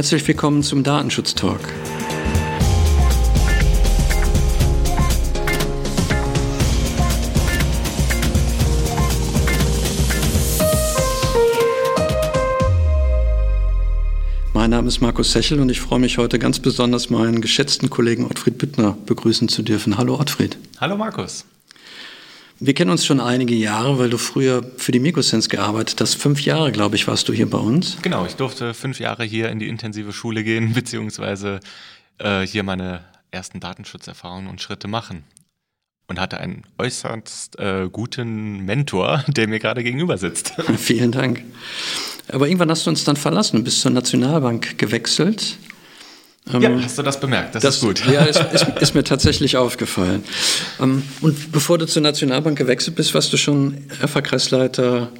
Herzlich willkommen zum Datenschutz-Talk. Mein Name ist Markus Sechel und ich freue mich heute ganz besonders meinen geschätzten Kollegen Ottfried Büttner begrüßen zu dürfen. Hallo Ottfried. Hallo Markus. Wir kennen uns schon einige Jahre, weil du früher für die Microsense gearbeitet hast. Fünf Jahre, glaube ich, warst du hier bei uns. Genau, ich durfte fünf Jahre hier in die intensive Schule gehen, beziehungsweise äh, hier meine ersten Datenschutzerfahrungen und Schritte machen. Und hatte einen äußerst äh, guten Mentor, der mir gerade gegenüber sitzt. Vielen Dank. Aber irgendwann hast du uns dann verlassen und bist zur Nationalbank gewechselt ja, ähm, hast du das bemerkt? Das, das ist gut. Ja, ist, ist, ist, mir tatsächlich aufgefallen. Ähm, und bevor du zur Nationalbank gewechselt bist, warst du schon ERFA-Kreisleiter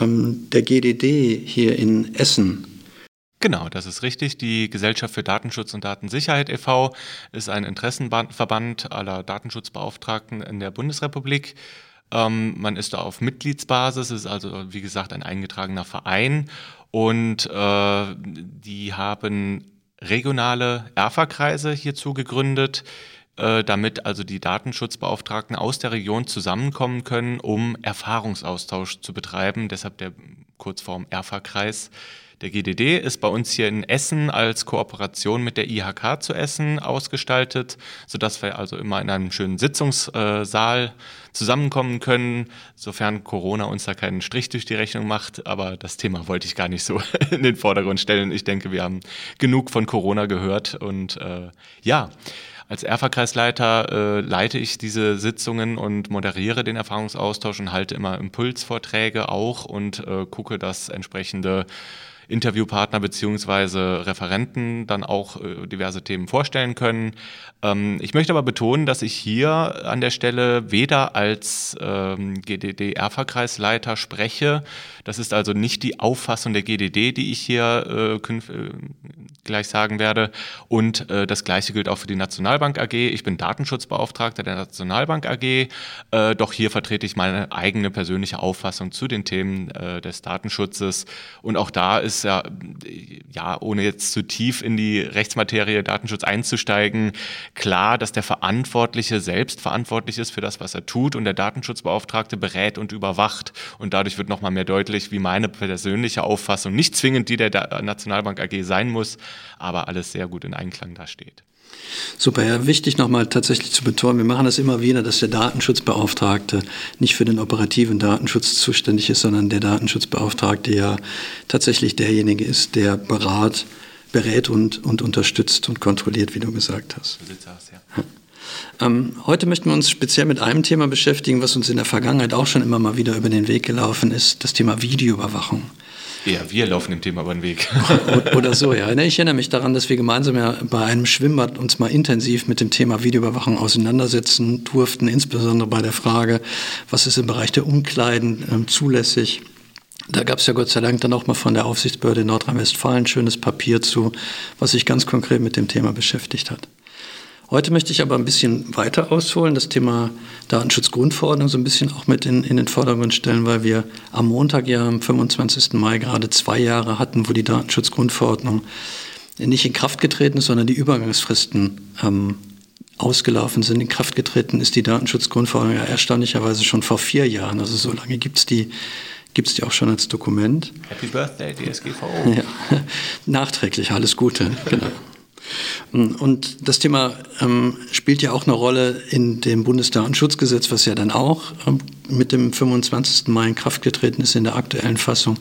ähm, der GDD hier in Essen. Genau, das ist richtig. Die Gesellschaft für Datenschutz und Datensicherheit e.V. ist ein Interessenverband aller Datenschutzbeauftragten in der Bundesrepublik. Ähm, man ist da auf Mitgliedsbasis, ist also wie gesagt ein eingetragener Verein und äh, die haben regionale ERFA-Kreise hierzu gegründet, äh, damit also die Datenschutzbeauftragten aus der Region zusammenkommen können, um Erfahrungsaustausch zu betreiben. Deshalb der Kurzform ERFA-Kreis. Der GDD ist bei uns hier in Essen als Kooperation mit der IHK zu Essen ausgestaltet, sodass wir also immer in einem schönen Sitzungssaal zusammenkommen können, sofern Corona uns da keinen Strich durch die Rechnung macht. Aber das Thema wollte ich gar nicht so in den Vordergrund stellen. Ich denke, wir haben genug von Corona gehört und äh, ja. Als Erfa-Kreisleiter äh, leite ich diese Sitzungen und moderiere den Erfahrungsaustausch und halte immer Impulsvorträge auch und äh, gucke, dass entsprechende Interviewpartner beziehungsweise Referenten dann auch äh, diverse Themen vorstellen können. Ähm, ich möchte aber betonen, dass ich hier an der Stelle weder als ähm, GDD-ERFA-Kreisleiter spreche. Das ist also nicht die Auffassung der GDD, die ich hier äh, äh, gleich sagen werde. Und äh, das Gleiche gilt auch für die Nationalbank AG. Ich bin Datenschutzbeauftragter der Nationalbank AG. Äh, doch hier vertrete ich meine eigene persönliche Auffassung zu den Themen äh, des Datenschutzes. Und auch da ist ja, ja, ohne jetzt zu tief in die Rechtsmaterie Datenschutz einzusteigen, klar, dass der Verantwortliche selbst verantwortlich ist für das, was er tut und der Datenschutzbeauftragte berät und überwacht. Und dadurch wird nochmal mehr deutlich, wie meine persönliche Auffassung, nicht zwingend die der Nationalbank AG sein muss, aber alles sehr gut in Einklang da steht. Super, ja, wichtig nochmal tatsächlich zu betonen, wir machen das immer wieder, dass der Datenschutzbeauftragte nicht für den operativen Datenschutz zuständig ist, sondern der Datenschutzbeauftragte ja tatsächlich derjenige ist, der berat, berät und, und unterstützt und kontrolliert, wie du gesagt hast. Ja. Ähm, heute möchten wir uns speziell mit einem Thema beschäftigen, was uns in der Vergangenheit auch schon immer mal wieder über den Weg gelaufen ist, das Thema Videoüberwachung. Ja, wir laufen dem Thema über den Weg. Oder so, ja. Ich erinnere mich daran, dass wir gemeinsam ja bei einem Schwimmbad uns mal intensiv mit dem Thema Videoüberwachung auseinandersetzen durften, insbesondere bei der Frage, was ist im Bereich der Umkleiden äh, zulässig. Da gab es ja Gott sei Dank dann auch mal von der Aufsichtsbehörde in Nordrhein-Westfalen ein schönes Papier zu, was sich ganz konkret mit dem Thema beschäftigt hat. Heute möchte ich aber ein bisschen weiter ausholen, das Thema Datenschutzgrundverordnung so ein bisschen auch mit in, in den Vordergrund stellen, weil wir am Montag ja am 25. Mai gerade zwei Jahre hatten, wo die Datenschutzgrundverordnung nicht in Kraft getreten ist, sondern die Übergangsfristen ähm, ausgelaufen sind. In Kraft getreten ist die Datenschutzgrundverordnung ja erstaunlicherweise schon vor vier Jahren. Also so lange gibt es die gibt es die auch schon als Dokument. Happy Birthday, DSGVO. Ja, nachträglich, alles Gute, genau. Und das Thema ähm, spielt ja auch eine Rolle in dem Bundesdatenschutzgesetz, was ja dann auch ähm, mit dem 25. Mai in Kraft getreten ist in der aktuellen Fassung.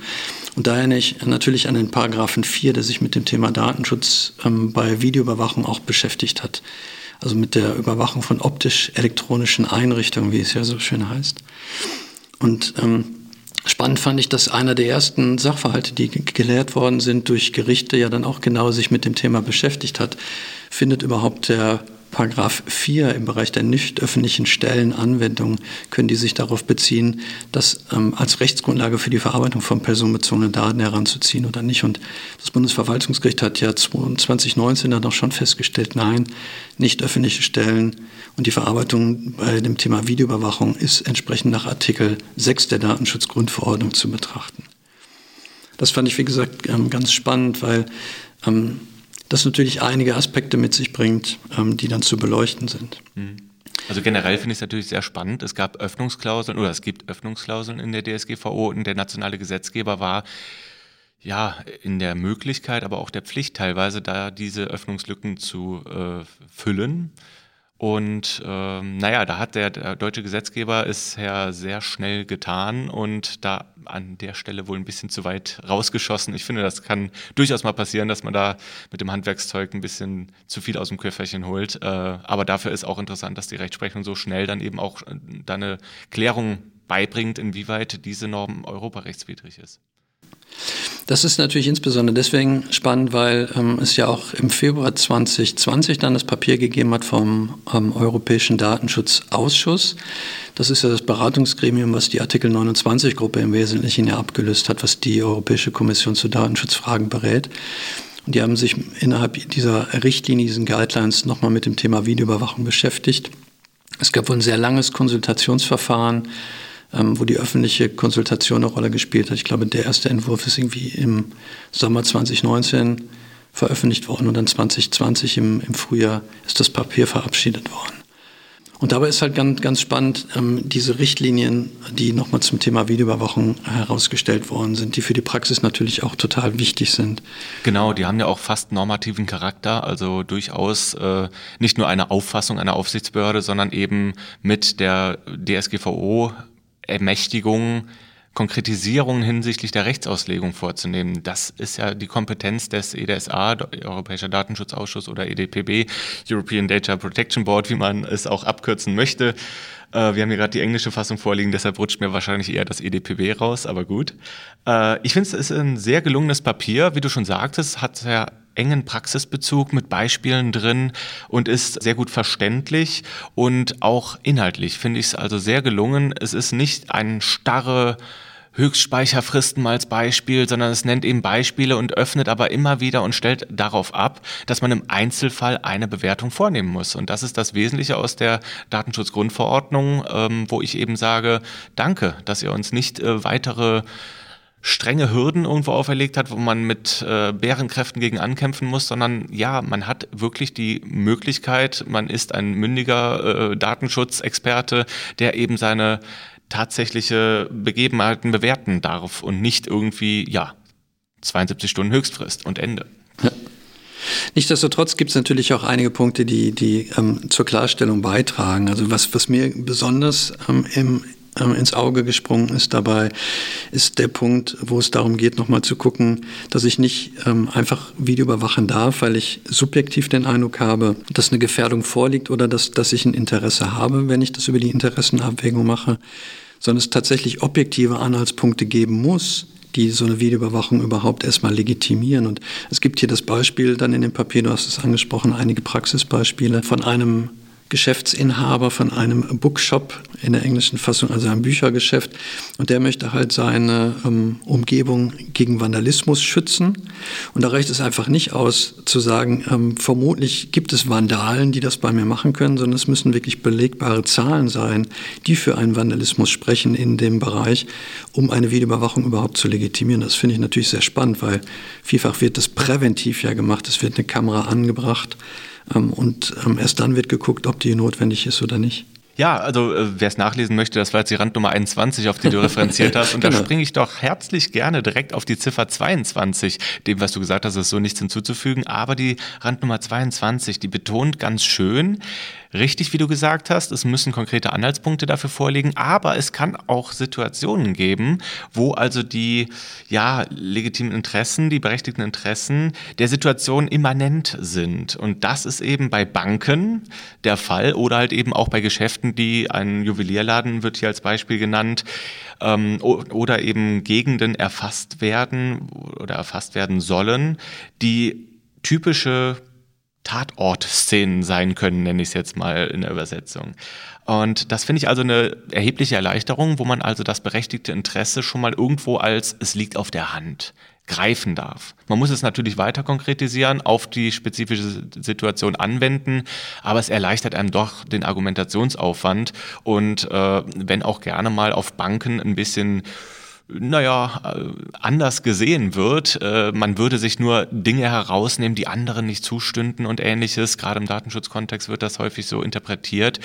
Und daher nicht natürlich an den Paragraphen 4, der sich mit dem Thema Datenschutz ähm, bei Videoüberwachung auch beschäftigt hat. Also mit der Überwachung von optisch-elektronischen Einrichtungen, wie es ja so schön heißt. Und ähm, Spannend fand ich, dass einer der ersten Sachverhalte, die gelehrt worden sind durch Gerichte, ja dann auch genau sich mit dem Thema beschäftigt hat. Findet überhaupt der Paragraph 4 im Bereich der nicht öffentlichen Stellen Anwendung können die sich darauf beziehen, das ähm, als Rechtsgrundlage für die Verarbeitung von personenbezogenen Daten heranzuziehen oder nicht. Und das Bundesverwaltungsgericht hat ja 2019 dann auch schon festgestellt, nein, nicht öffentliche Stellen und die Verarbeitung bei dem Thema Videoüberwachung ist entsprechend nach Artikel 6 der Datenschutzgrundverordnung zu betrachten. Das fand ich, wie gesagt, ähm, ganz spannend, weil ähm, das natürlich einige Aspekte mit sich bringt, ähm, die dann zu beleuchten sind. Mhm. Also generell finde ich es natürlich sehr spannend. Es gab Öffnungsklauseln oder es gibt Öffnungsklauseln in der DSGVO und der nationale Gesetzgeber war ja in der Möglichkeit, aber auch der Pflicht teilweise, da diese Öffnungslücken zu äh, füllen. Und ähm, naja, da hat der, der, deutsche Gesetzgeber es ja sehr schnell getan und da an der Stelle wohl ein bisschen zu weit rausgeschossen. Ich finde, das kann durchaus mal passieren, dass man da mit dem Handwerkszeug ein bisschen zu viel aus dem Köfferchen holt. Äh, aber dafür ist auch interessant, dass die Rechtsprechung so schnell dann eben auch äh, da eine Klärung beibringt, inwieweit diese Norm europarechtswidrig ist. Das ist natürlich insbesondere deswegen spannend, weil ähm, es ja auch im Februar 2020 dann das Papier gegeben hat vom ähm, Europäischen Datenschutzausschuss. Das ist ja das Beratungsgremium, was die Artikel 29-Gruppe im Wesentlichen ja abgelöst hat, was die Europäische Kommission zu Datenschutzfragen berät. Und die haben sich innerhalb dieser Richtlinie, diesen Guidelines, nochmal mit dem Thema Videoüberwachung beschäftigt. Es gab wohl ein sehr langes Konsultationsverfahren ähm, wo die öffentliche Konsultation eine Rolle gespielt hat. Ich glaube, der erste Entwurf ist irgendwie im Sommer 2019 veröffentlicht worden und dann 2020 im, im Frühjahr ist das Papier verabschiedet worden. Und dabei ist halt ganz, ganz spannend, ähm, diese Richtlinien, die nochmal zum Thema Videoüberwachung herausgestellt worden sind, die für die Praxis natürlich auch total wichtig sind. Genau, die haben ja auch fast normativen Charakter, also durchaus äh, nicht nur eine Auffassung einer Aufsichtsbehörde, sondern eben mit der DSGVO Ermächtigung, Konkretisierungen hinsichtlich der Rechtsauslegung vorzunehmen. Das ist ja die Kompetenz des EDSA, Europäischer Datenschutzausschuss oder EDPB, European Data Protection Board, wie man es auch abkürzen möchte. Äh, wir haben hier gerade die englische Fassung vorliegen, deshalb rutscht mir wahrscheinlich eher das EDPB raus, aber gut. Äh, ich finde, es ist ein sehr gelungenes Papier. Wie du schon sagtest, hat ja engen Praxisbezug mit Beispielen drin und ist sehr gut verständlich und auch inhaltlich finde ich es also sehr gelungen. Es ist nicht ein starre Höchstspeicherfristen mal als Beispiel, sondern es nennt eben Beispiele und öffnet aber immer wieder und stellt darauf ab, dass man im Einzelfall eine Bewertung vornehmen muss. Und das ist das Wesentliche aus der Datenschutzgrundverordnung, ähm, wo ich eben sage, danke, dass ihr uns nicht äh, weitere strenge Hürden irgendwo auferlegt hat, wo man mit äh, Bärenkräften gegen ankämpfen muss, sondern ja, man hat wirklich die Möglichkeit, man ist ein mündiger äh, Datenschutzexperte, der eben seine tatsächliche Begebenheiten bewerten darf und nicht irgendwie, ja, 72 Stunden Höchstfrist und Ende. Ja. Nichtsdestotrotz gibt es natürlich auch einige Punkte, die, die ähm, zur Klarstellung beitragen. Also was, was mir besonders ähm, im, ins Auge gesprungen ist dabei, ist der Punkt, wo es darum geht, nochmal zu gucken, dass ich nicht ähm, einfach Video überwachen darf, weil ich subjektiv den Eindruck habe, dass eine Gefährdung vorliegt oder dass, dass ich ein Interesse habe, wenn ich das über die Interessenabwägung mache, sondern es tatsächlich objektive Anhaltspunkte geben muss, die so eine Videoüberwachung überhaupt erstmal legitimieren. Und es gibt hier das Beispiel dann in dem Papier, du hast es angesprochen, einige Praxisbeispiele von einem Geschäftsinhaber von einem Bookshop in der englischen Fassung, also ein Büchergeschäft. Und der möchte halt seine ähm, Umgebung gegen Vandalismus schützen. Und da reicht es einfach nicht aus zu sagen, ähm, vermutlich gibt es Vandalen, die das bei mir machen können, sondern es müssen wirklich belegbare Zahlen sein, die für einen Vandalismus sprechen in dem Bereich, um eine Videoüberwachung überhaupt zu legitimieren. Das finde ich natürlich sehr spannend, weil vielfach wird das präventiv ja gemacht. Es wird eine Kamera angebracht. Ähm, und ähm, erst dann wird geguckt, ob die notwendig ist oder nicht. Ja, also äh, wer es nachlesen möchte, das war jetzt die Randnummer 21, auf die du referenziert hast. Und genau. da springe ich doch herzlich gerne direkt auf die Ziffer 22. Dem, was du gesagt hast, ist so nichts hinzuzufügen. Aber die Randnummer 22, die betont ganz schön, richtig, wie du gesagt hast, es müssen konkrete Anhaltspunkte dafür vorliegen, aber es kann auch Situationen geben, wo also die ja, legitimen Interessen, die berechtigten Interessen der Situation immanent sind. Und das ist eben bei Banken der Fall oder halt eben auch bei Geschäften, die ein Juwelierladen wird hier als Beispiel genannt, ähm, oder eben Gegenden erfasst werden oder erfasst werden sollen, die typische Tatortszenen sein können, nenne ich es jetzt mal in der Übersetzung. Und das finde ich also eine erhebliche Erleichterung, wo man also das berechtigte Interesse schon mal irgendwo als es liegt auf der Hand greifen darf. Man muss es natürlich weiter konkretisieren, auf die spezifische Situation anwenden, aber es erleichtert einem doch den Argumentationsaufwand und äh, wenn auch gerne mal auf Banken ein bisschen naja, äh, anders gesehen wird. Äh, man würde sich nur Dinge herausnehmen, die anderen nicht zustünden und ähnliches. Gerade im Datenschutzkontext wird das häufig so interpretiert.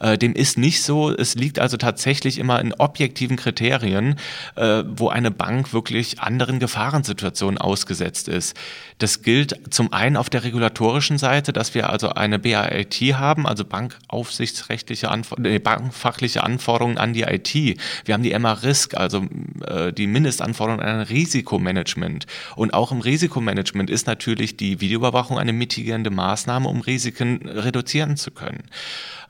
Äh, dem ist nicht so. Es liegt also tatsächlich immer in objektiven Kriterien, wo eine Bank wirklich anderen Gefahrensituationen ausgesetzt ist. Das gilt zum einen auf der regulatorischen Seite, dass wir also eine BAIT haben, also bankaufsichtsrechtliche, Anfor bankfachliche Anforderungen an die IT. Wir haben die MA-Risk, also äh, die Mindestanforderungen an ein Risikomanagement. Und auch im Risikomanagement ist natürlich die Videoüberwachung eine mitigierende Maßnahme, um Risiken reduzieren zu können.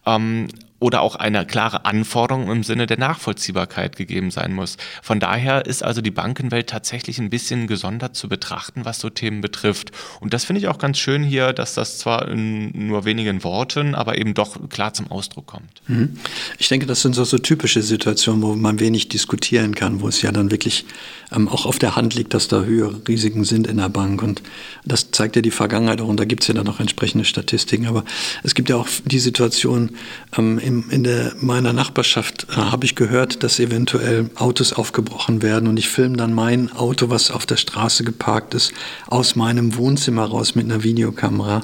Ähm, oder auch eine klare Anforderung im Sinne der Nachvollziehbarkeit gegeben sein muss. Von daher ist also die Bankenwelt tatsächlich ein bisschen gesondert zu betrachten, was so Themen betrifft. Und das finde ich auch ganz schön hier, dass das zwar in nur wenigen Worten, aber eben doch klar zum Ausdruck kommt. Mhm. Ich denke, das sind so, so typische Situationen, wo man wenig diskutieren kann, wo es ja dann wirklich ähm, auch auf der Hand liegt, dass da höhere Risiken sind in der Bank. Und das zeigt ja die Vergangenheit auch und da gibt es ja dann auch entsprechende Statistiken. Aber es gibt ja auch die Situation, ähm, in, in der, meiner Nachbarschaft äh, habe ich gehört, dass eventuell Autos aufgebrochen werden und ich filme dann mein Auto, was auf der Straße geparkt ist, aus meinem Wohnzimmer raus mit einer Videokamera.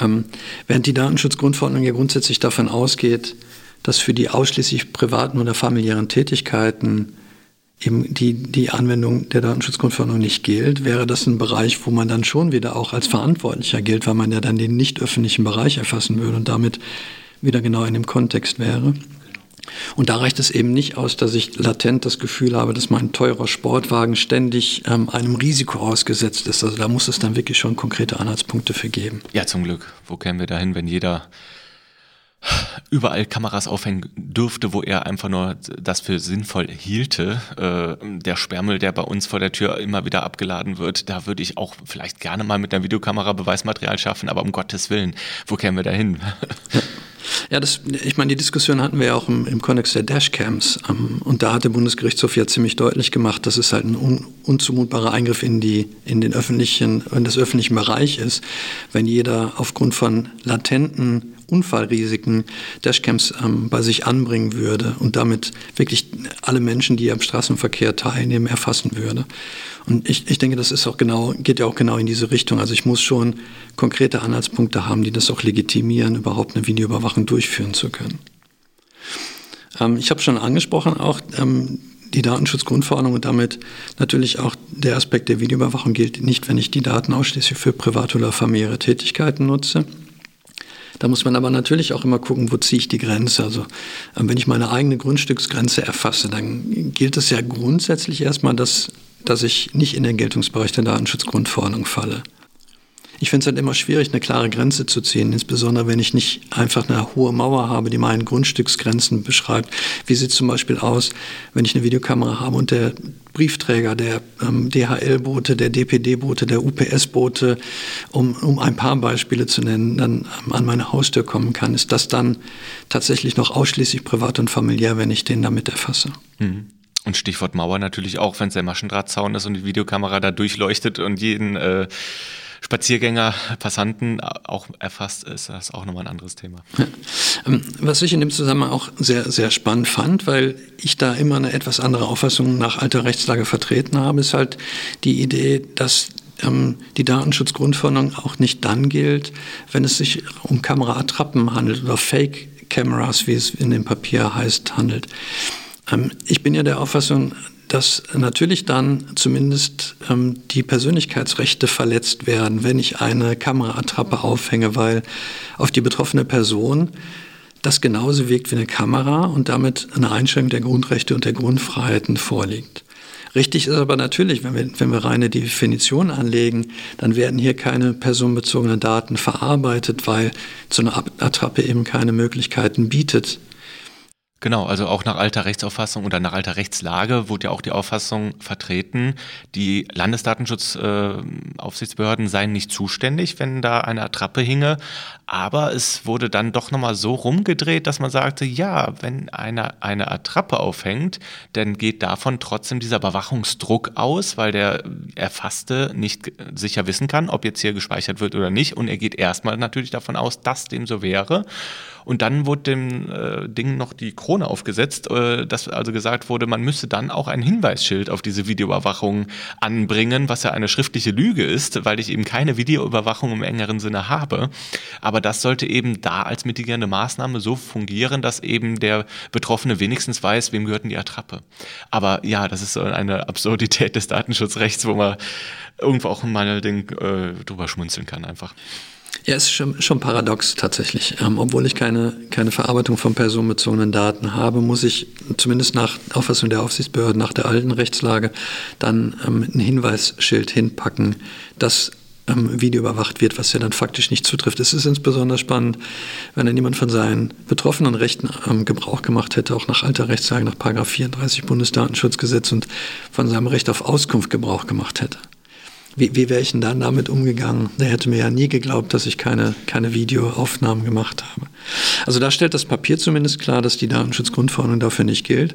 Ähm, während die Datenschutzgrundverordnung ja grundsätzlich davon ausgeht, dass für die ausschließlich privaten oder familiären Tätigkeiten eben die, die Anwendung der Datenschutzgrundverordnung nicht gilt, wäre das ein Bereich, wo man dann schon wieder auch als Verantwortlicher gilt, weil man ja dann den nicht öffentlichen Bereich erfassen würde und damit wieder genau in dem Kontext wäre. Und da reicht es eben nicht aus, dass ich latent das Gefühl habe, dass mein teurer Sportwagen ständig ähm, einem Risiko ausgesetzt ist. Also da muss es dann wirklich schon konkrete Anhaltspunkte für geben. Ja, zum Glück. Wo kämen wir dahin, wenn jeder überall Kameras aufhängen dürfte, wo er einfach nur das für sinnvoll hielte. Äh, der Sperrmüll, der bei uns vor der Tür immer wieder abgeladen wird, da würde ich auch vielleicht gerne mal mit einer Videokamera Beweismaterial schaffen, aber um Gottes Willen, wo kämen wir dahin? Ja, das, ich meine, die Diskussion hatten wir ja auch im, im Kontext der Dashcams. Ähm, und da hat der Bundesgerichtshof ja ziemlich deutlich gemacht, dass es halt ein un, unzumutbarer Eingriff in, die, in, den öffentlichen, in das öffentliche Bereich ist, wenn jeder aufgrund von latenten Unfallrisiken Dashcams ähm, bei sich anbringen würde und damit wirklich alle Menschen, die am Straßenverkehr teilnehmen, erfassen würde. Und ich, ich denke, das ist auch genau, geht ja auch genau in diese Richtung. Also ich muss schon konkrete Anhaltspunkte haben, die das auch legitimieren, überhaupt eine Videoüberwachung durchführen zu können. Ähm, ich habe schon angesprochen, auch ähm, die Datenschutzgrundverordnung und damit natürlich auch der Aspekt der Videoüberwachung gilt nicht, wenn ich die Daten ausschließlich für private oder familiäre Tätigkeiten nutze. Da muss man aber natürlich auch immer gucken, wo ziehe ich die Grenze. Also ähm, wenn ich meine eigene Grundstücksgrenze erfasse, dann gilt es ja grundsätzlich erstmal, dass dass ich nicht in den Geltungsbereich der Datenschutzgrundverordnung falle. Ich finde es halt immer schwierig, eine klare Grenze zu ziehen, insbesondere wenn ich nicht einfach eine hohe Mauer habe, die meine Grundstücksgrenzen beschreibt. Wie sieht es zum Beispiel aus, wenn ich eine Videokamera habe und der Briefträger der ähm, DHL-Boote, der DPD-Boote, der UPS-Boote, um, um ein paar Beispiele zu nennen, dann ähm, an meine Haustür kommen kann, ist das dann tatsächlich noch ausschließlich privat und familiär, wenn ich den damit erfasse. Mhm. Und Stichwort Mauer natürlich auch, wenn es der Maschendrahtzaun ist und die Videokamera da durchleuchtet und jeden äh, Spaziergänger, Passanten auch erfasst, ist das auch nochmal ein anderes Thema. Ähm, was ich in dem Zusammenhang auch sehr, sehr spannend fand, weil ich da immer eine etwas andere Auffassung nach alter Rechtslage vertreten habe, ist halt die Idee, dass ähm, die Datenschutzgrundverordnung auch nicht dann gilt, wenn es sich um Kameraattrappen handelt oder Fake Cameras, wie es in dem Papier heißt, handelt. Ähm, ich bin ja der Auffassung, dass natürlich dann zumindest ähm, die Persönlichkeitsrechte verletzt werden, wenn ich eine Kameraattrappe aufhänge, weil auf die betroffene Person das genauso wirkt wie eine Kamera und damit eine Einschränkung der Grundrechte und der Grundfreiheiten vorliegt. Richtig ist aber natürlich, wenn wir, wenn wir reine Definition anlegen, dann werden hier keine personenbezogenen Daten verarbeitet, weil so eine Attrappe eben keine Möglichkeiten bietet, Genau, also auch nach alter Rechtsauffassung oder nach alter Rechtslage wurde ja auch die Auffassung vertreten, die Landesdatenschutzaufsichtsbehörden äh, seien nicht zuständig, wenn da eine Attrappe hinge. Aber es wurde dann doch nochmal so rumgedreht, dass man sagte, ja, wenn eine, eine Attrappe aufhängt, dann geht davon trotzdem dieser Überwachungsdruck aus, weil der Erfasste nicht sicher wissen kann, ob jetzt hier gespeichert wird oder nicht. Und er geht erstmal natürlich davon aus, dass dem so wäre. Und dann wurde dem äh, Ding noch die Krone aufgesetzt, äh, dass also gesagt wurde, man müsse dann auch ein Hinweisschild auf diese Videoüberwachung anbringen, was ja eine schriftliche Lüge ist, weil ich eben keine Videoüberwachung im engeren Sinne habe. Aber das sollte eben da als mitigierende Maßnahme so fungieren, dass eben der Betroffene wenigstens weiß, wem gehört denn die Attrappe. Aber ja, das ist so eine Absurdität des Datenschutzrechts, wo man irgendwo auch mal den, äh, drüber schmunzeln kann einfach. Ja, es ist schon, schon paradox tatsächlich. Ähm, obwohl ich keine, keine Verarbeitung von personenbezogenen Daten habe, muss ich zumindest nach Auffassung der Aufsichtsbehörden, nach der alten Rechtslage, dann ähm, ein Hinweisschild hinpacken, dass ähm, Video überwacht wird, was ja dann faktisch nicht zutrifft. Es ist insbesondere spannend, wenn dann jemand von seinen betroffenen Rechten ähm, Gebrauch gemacht hätte, auch nach alter Rechtslage, nach 34 Bundesdatenschutzgesetz und von seinem Recht auf Auskunft Gebrauch gemacht hätte wie, wie wäre ich denn dann damit umgegangen? Der hätte mir ja nie geglaubt, dass ich keine, keine Videoaufnahmen gemacht habe. Also da stellt das Papier zumindest klar, dass die Datenschutzgrundverordnung dafür nicht gilt.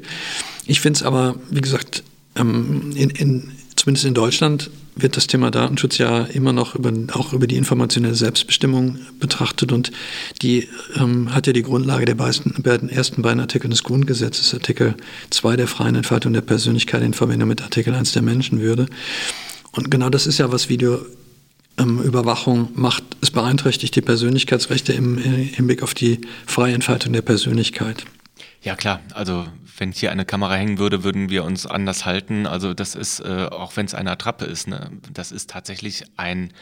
Ich finde es aber, wie gesagt, ähm, in, in, zumindest in Deutschland wird das Thema Datenschutz ja immer noch über, auch über die informationelle Selbstbestimmung betrachtet und die ähm, hat ja die Grundlage der beiden, ersten beiden Artikel des Grundgesetzes, Artikel 2 der freien Entfaltung der Persönlichkeit in Verbindung mit Artikel 1 der Menschenwürde. Und genau das ist ja, was Videoüberwachung ähm, macht. Es beeinträchtigt die Persönlichkeitsrechte im Hinblick auf die freie Entfaltung der Persönlichkeit. Ja klar, also wenn hier eine Kamera hängen würde, würden wir uns anders halten. Also das ist, äh, auch wenn es eine Attrappe ist, ne, das ist tatsächlich ein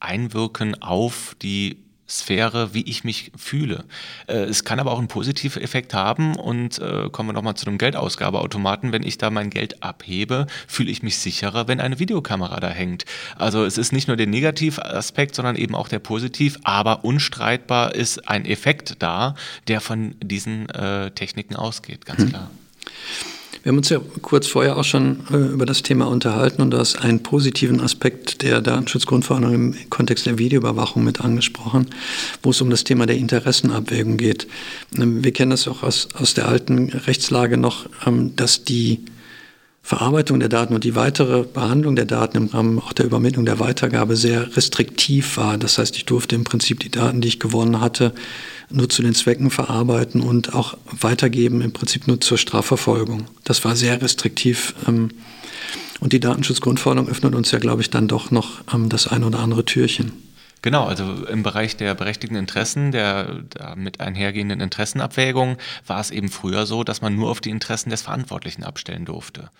Einwirken auf die Sphäre, wie ich mich fühle. Äh, es kann aber auch einen positiven Effekt haben und äh, kommen wir nochmal zu einem Geldausgabeautomaten. Wenn ich da mein Geld abhebe, fühle ich mich sicherer, wenn eine Videokamera da hängt. Also es ist nicht nur der Negativaspekt, sondern eben auch der Positiv, aber unstreitbar ist ein Effekt da, der von diesen äh, Techniken ausgeht, ganz hm. Wir haben uns ja kurz vorher auch schon äh, über das Thema unterhalten und du hast einen positiven Aspekt der Datenschutzgrundverordnung im Kontext der Videoüberwachung mit angesprochen, wo es um das Thema der Interessenabwägung geht. Ähm, wir kennen das auch aus, aus der alten Rechtslage noch, ähm, dass die Verarbeitung der Daten und die weitere Behandlung der Daten im Rahmen auch der Übermittlung der Weitergabe sehr restriktiv war. Das heißt, ich durfte im Prinzip die Daten, die ich gewonnen hatte, nur zu den Zwecken verarbeiten und auch weitergeben, im Prinzip nur zur Strafverfolgung. Das war sehr restriktiv. Ähm, und die Datenschutzgrundverordnung öffnet uns ja, glaube ich, dann doch noch ähm, das ein oder andere Türchen. Genau, also im Bereich der berechtigten Interessen, der damit einhergehenden Interessenabwägung, war es eben früher so, dass man nur auf die Interessen des Verantwortlichen abstellen durfte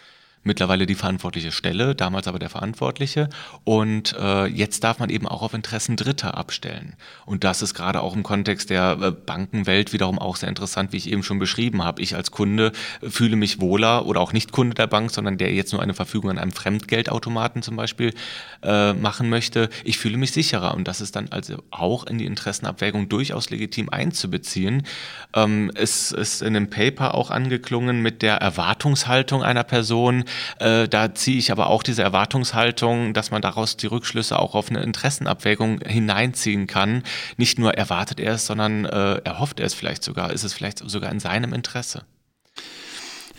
mittlerweile die verantwortliche Stelle, damals aber der Verantwortliche. Und äh, jetzt darf man eben auch auf Interessen Dritter abstellen. Und das ist gerade auch im Kontext der äh, Bankenwelt wiederum auch sehr interessant, wie ich eben schon beschrieben habe. Ich als Kunde fühle mich wohler oder auch nicht Kunde der Bank, sondern der jetzt nur eine Verfügung an einem Fremdgeldautomaten zum Beispiel äh, machen möchte. Ich fühle mich sicherer. Und das ist dann also auch in die Interessenabwägung durchaus legitim einzubeziehen. Ähm, es ist in dem Paper auch angeklungen mit der Erwartungshaltung einer Person, äh, da ziehe ich aber auch diese Erwartungshaltung, dass man daraus die Rückschlüsse auch auf eine Interessenabwägung hineinziehen kann. Nicht nur erwartet er es, sondern äh, erhofft er es vielleicht sogar. Ist es vielleicht sogar in seinem Interesse?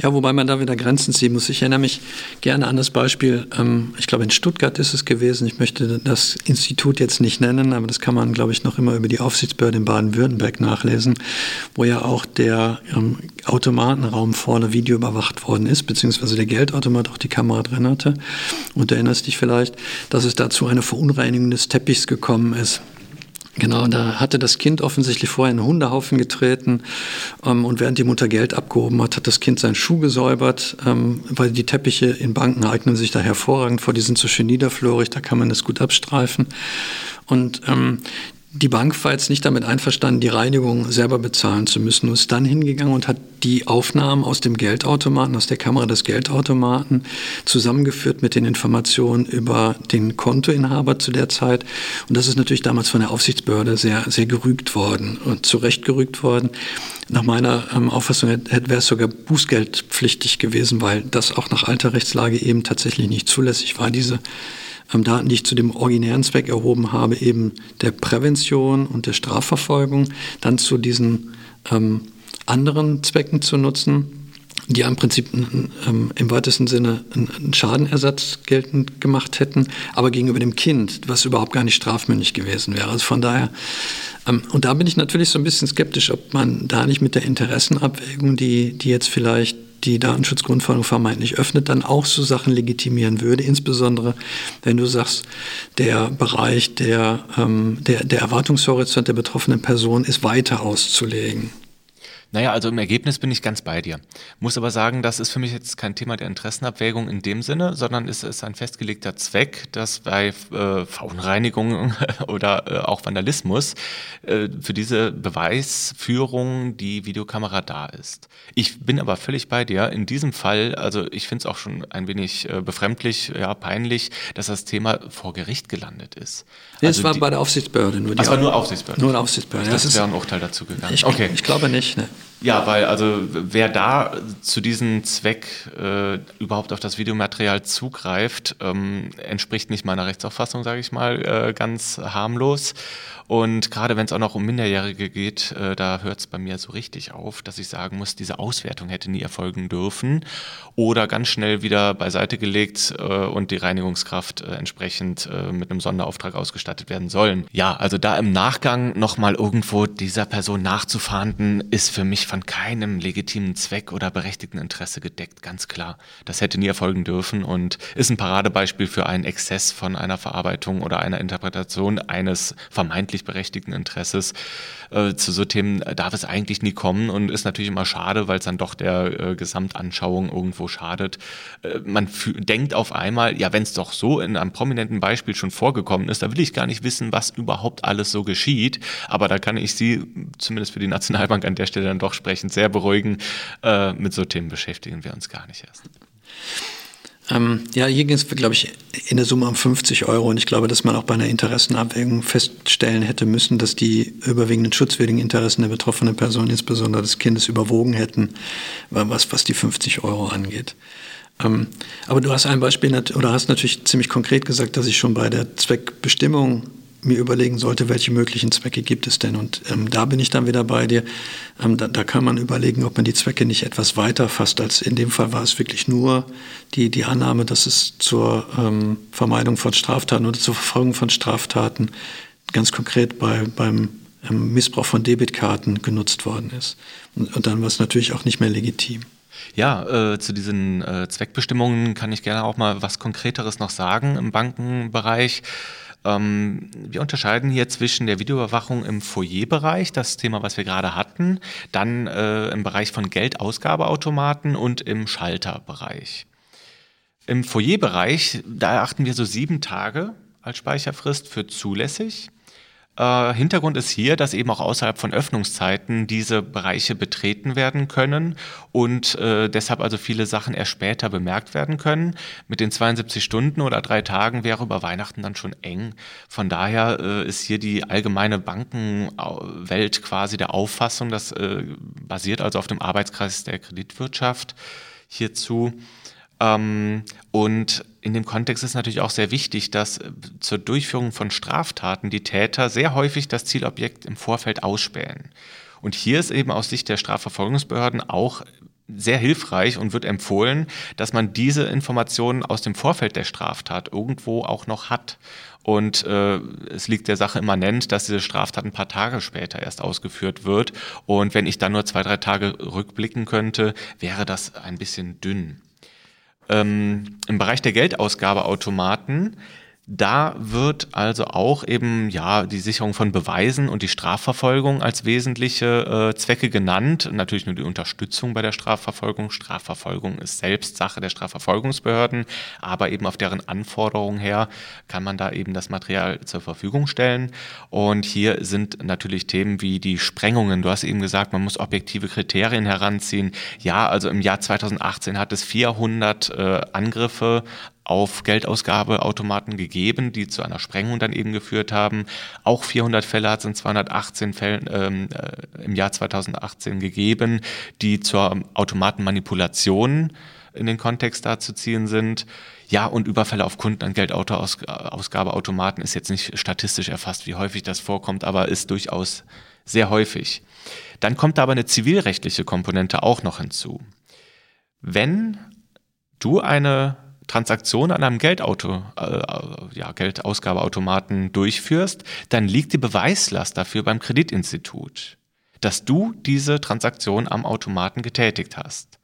Ja, wobei man da wieder Grenzen ziehen muss. Ich erinnere mich gerne an das Beispiel, ähm, ich glaube in Stuttgart ist es gewesen, ich möchte das Institut jetzt nicht nennen, aber das kann man, glaube ich, noch immer über die Aufsichtsbehörde in Baden-Württemberg nachlesen, wo ja auch der ähm, Automatenraum vorne Video überwacht worden ist, beziehungsweise der Geldautomat auch die Kamera drin hatte. Und du erinnerst dich vielleicht, dass es dazu eine Verunreinigung des Teppichs gekommen ist. Genau, da hatte das Kind offensichtlich vorher einen Hundehaufen getreten ähm, und während die Mutter Geld abgehoben hat, hat das Kind seinen Schuh gesäubert, ähm, weil die Teppiche in Banken eignen sich da hervorragend vor, die sind so schön niederflorig, da kann man das gut abstreifen. Und ähm, die Bank war jetzt nicht damit einverstanden, die Reinigung selber bezahlen zu müssen und ist dann hingegangen und hat die Aufnahmen aus dem Geldautomaten, aus der Kamera des Geldautomaten zusammengeführt mit den Informationen über den Kontoinhaber zu der Zeit. Und das ist natürlich damals von der Aufsichtsbehörde sehr, sehr gerügt worden und zu Recht gerügt worden. Nach meiner ähm, Auffassung wäre es sogar bußgeldpflichtig gewesen, weil das auch nach alter Rechtslage eben tatsächlich nicht zulässig war, diese Daten, die ich zu dem originären Zweck erhoben habe, eben der Prävention und der Strafverfolgung, dann zu diesen ähm, anderen Zwecken zu nutzen. die im Prinzip ähm, im weitesten Sinne einen Schadenersatz geltend gemacht hätten, aber gegenüber dem Kind, was überhaupt gar nicht strafmündig gewesen wäre. Also von daher, ähm, und da bin ich natürlich so ein bisschen skeptisch, ob man da nicht mit der Interessenabwägung, die, die jetzt vielleicht die Datenschutzgrundverordnung vermeintlich öffnet, dann auch so Sachen legitimieren würde, insbesondere wenn du sagst, der Bereich der, ähm, der, der Erwartungshorizont der betroffenen Person ist weiter auszulegen. Naja, also im Ergebnis bin ich ganz bei dir. Muss aber sagen, das ist für mich jetzt kein Thema der Interessenabwägung in dem Sinne, sondern es ist ein festgelegter Zweck, dass bei äh, Faunreinigung oder äh, auch Vandalismus äh, für diese Beweisführung die Videokamera da ist. Ich bin aber völlig bei dir. In diesem Fall, also ich finde es auch schon ein wenig äh, befremdlich, ja, peinlich, dass das Thema vor Gericht gelandet ist. Nee, also es war die, bei der Aufsichtsbehörde. Nur das war nur Aufsichtsbehörde? Nur eine Aufsichtsbehörde. Das wäre ein Urteil dazu gegangen. Ich, okay. ich glaube nicht. Ne. Ja, weil also wer da zu diesem Zweck äh, überhaupt auf das Videomaterial zugreift, ähm, entspricht nicht meiner Rechtsauffassung, sage ich mal, äh, ganz harmlos. Und gerade wenn es auch noch um Minderjährige geht, äh, da hört es bei mir so richtig auf, dass ich sagen muss, diese Auswertung hätte nie erfolgen dürfen oder ganz schnell wieder beiseite gelegt äh, und die Reinigungskraft äh, entsprechend äh, mit einem Sonderauftrag ausgestattet werden sollen. Ja, also da im Nachgang nochmal irgendwo dieser Person nachzufahnden, ist für mich von keinem legitimen Zweck oder berechtigten Interesse gedeckt, ganz klar. Das hätte nie erfolgen dürfen und ist ein Paradebeispiel für einen Exzess von einer Verarbeitung oder einer Interpretation eines vermeintlich berechtigten Interesses. Äh, zu so Themen darf es eigentlich nie kommen und ist natürlich immer schade, weil es dann doch der äh, Gesamtanschauung irgendwo schadet. Äh, man denkt auf einmal, ja, wenn es doch so in einem prominenten Beispiel schon vorgekommen ist, da will ich gar nicht wissen, was überhaupt alles so geschieht. Aber da kann ich Sie, zumindest für die Nationalbank an der Stelle dann doch sprechend, sehr beruhigen. Äh, mit so Themen beschäftigen wir uns gar nicht erst. Ähm, ja, hier ging es, glaube ich, in der Summe um 50 Euro. Und ich glaube, dass man auch bei einer Interessenabwägung feststellen hätte müssen, dass die überwiegenden schutzwürdigen Interessen der betroffenen Person, insbesondere des Kindes, überwogen hätten, was, was die 50 Euro angeht. Ähm, aber du hast ein Beispiel oder hast natürlich ziemlich konkret gesagt, dass ich schon bei der Zweckbestimmung mir überlegen sollte, welche möglichen Zwecke gibt es denn. Und ähm, da bin ich dann wieder bei dir. Ähm, da, da, kann man überlegen, ob man die Zwecke nicht etwas weiter fasst, als in dem Fall war es wirklich nur die, die Annahme, dass es zur ähm, Vermeidung von Straftaten oder zur Verfolgung von Straftaten ganz konkret bei, beim ähm, Missbrauch von Debitkarten genutzt worden ist. Und, und dann war es natürlich auch nicht mehr legitim. Ja, äh, zu diesen äh, Zweckbestimmungen kann ich gerne auch mal was Konkreteres noch sagen im Bankenbereich. Ähm, wir unterscheiden hier zwischen der Videoüberwachung im Foyerbereich, das Thema, was wir gerade hatten, dann äh, im Bereich von Geldausgabeautomaten und im Schalterbereich. Im Foyerbereich, da erachten wir so sieben Tage als Speicherfrist für zulässig. Äh, Hintergrund ist hier, dass eben auch außerhalb von Öffnungszeiten diese Bereiche betreten werden können und äh, deshalb also viele Sachen erst später bemerkt werden können. Mit den 72 Stunden oder drei Tagen wäre über Weihnachten dann schon eng. Von daher äh, ist hier die allgemeine Bankenwelt quasi der Auffassung, das äh, basiert also auf dem Arbeitskreis der Kreditwirtschaft hierzu. Ähm, und in dem Kontext ist natürlich auch sehr wichtig, dass äh, zur Durchführung von Straftaten die Täter sehr häufig das Zielobjekt im Vorfeld ausspähen. Und hier ist eben aus Sicht der Strafverfolgungsbehörden auch sehr hilfreich und wird empfohlen, dass man diese Informationen aus dem Vorfeld der Straftat irgendwo auch noch hat. Und äh, es liegt der Sache immanent, dass diese Straftat ein paar Tage später erst ausgeführt wird. Und wenn ich dann nur zwei, drei Tage rückblicken könnte, wäre das ein bisschen dünn. Ähm, Im Bereich der Geldausgabeautomaten da wird also auch eben ja die Sicherung von Beweisen und die Strafverfolgung als wesentliche äh, Zwecke genannt. Natürlich nur die Unterstützung bei der Strafverfolgung. Strafverfolgung ist selbst Sache der Strafverfolgungsbehörden, aber eben auf deren Anforderungen her kann man da eben das Material zur Verfügung stellen. Und hier sind natürlich Themen wie die Sprengungen. Du hast eben gesagt, man muss objektive Kriterien heranziehen. Ja, also im Jahr 2018 hat es 400 äh, Angriffe auf Geldausgabeautomaten gegeben, die zu einer Sprengung dann eben geführt haben. Auch 400 Fälle hat es in 218 Fällen ähm, äh, im Jahr 2018 gegeben, die zur Automatenmanipulation in den Kontext da zu ziehen sind. Ja, und Überfälle auf Kunden an Geldausgabeautomaten ist jetzt nicht statistisch erfasst, wie häufig das vorkommt, aber ist durchaus sehr häufig. Dann kommt da aber eine zivilrechtliche Komponente auch noch hinzu. Wenn du eine Transaktion an einem Geldauto, äh, ja, Geldausgabeautomaten durchführst, dann liegt die Beweislast dafür beim Kreditinstitut, dass du diese Transaktion am Automaten getätigt hast.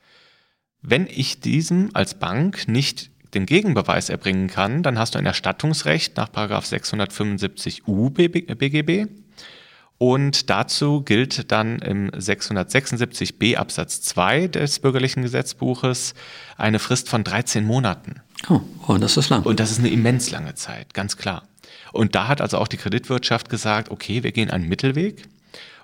Wenn ich diesem als Bank nicht den Gegenbeweis erbringen kann, dann hast du ein Erstattungsrecht nach 675u BGB. Und dazu gilt dann im 676b Absatz 2 des bürgerlichen Gesetzbuches eine Frist von 13 Monaten. Oh, oh, das ist lang. Und das ist eine immens lange Zeit, ganz klar. Und da hat also auch die Kreditwirtschaft gesagt, okay, wir gehen einen Mittelweg.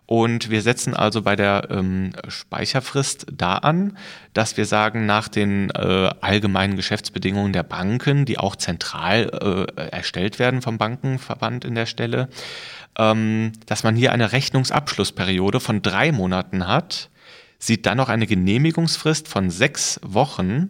Und wir setzen also bei der ähm, Speicherfrist da an, dass wir sagen, nach den äh, allgemeinen Geschäftsbedingungen der Banken, die auch zentral äh, erstellt werden vom Bankenverband in der Stelle, ähm, dass man hier eine Rechnungsabschlussperiode von drei Monaten hat, sieht dann noch eine Genehmigungsfrist von sechs Wochen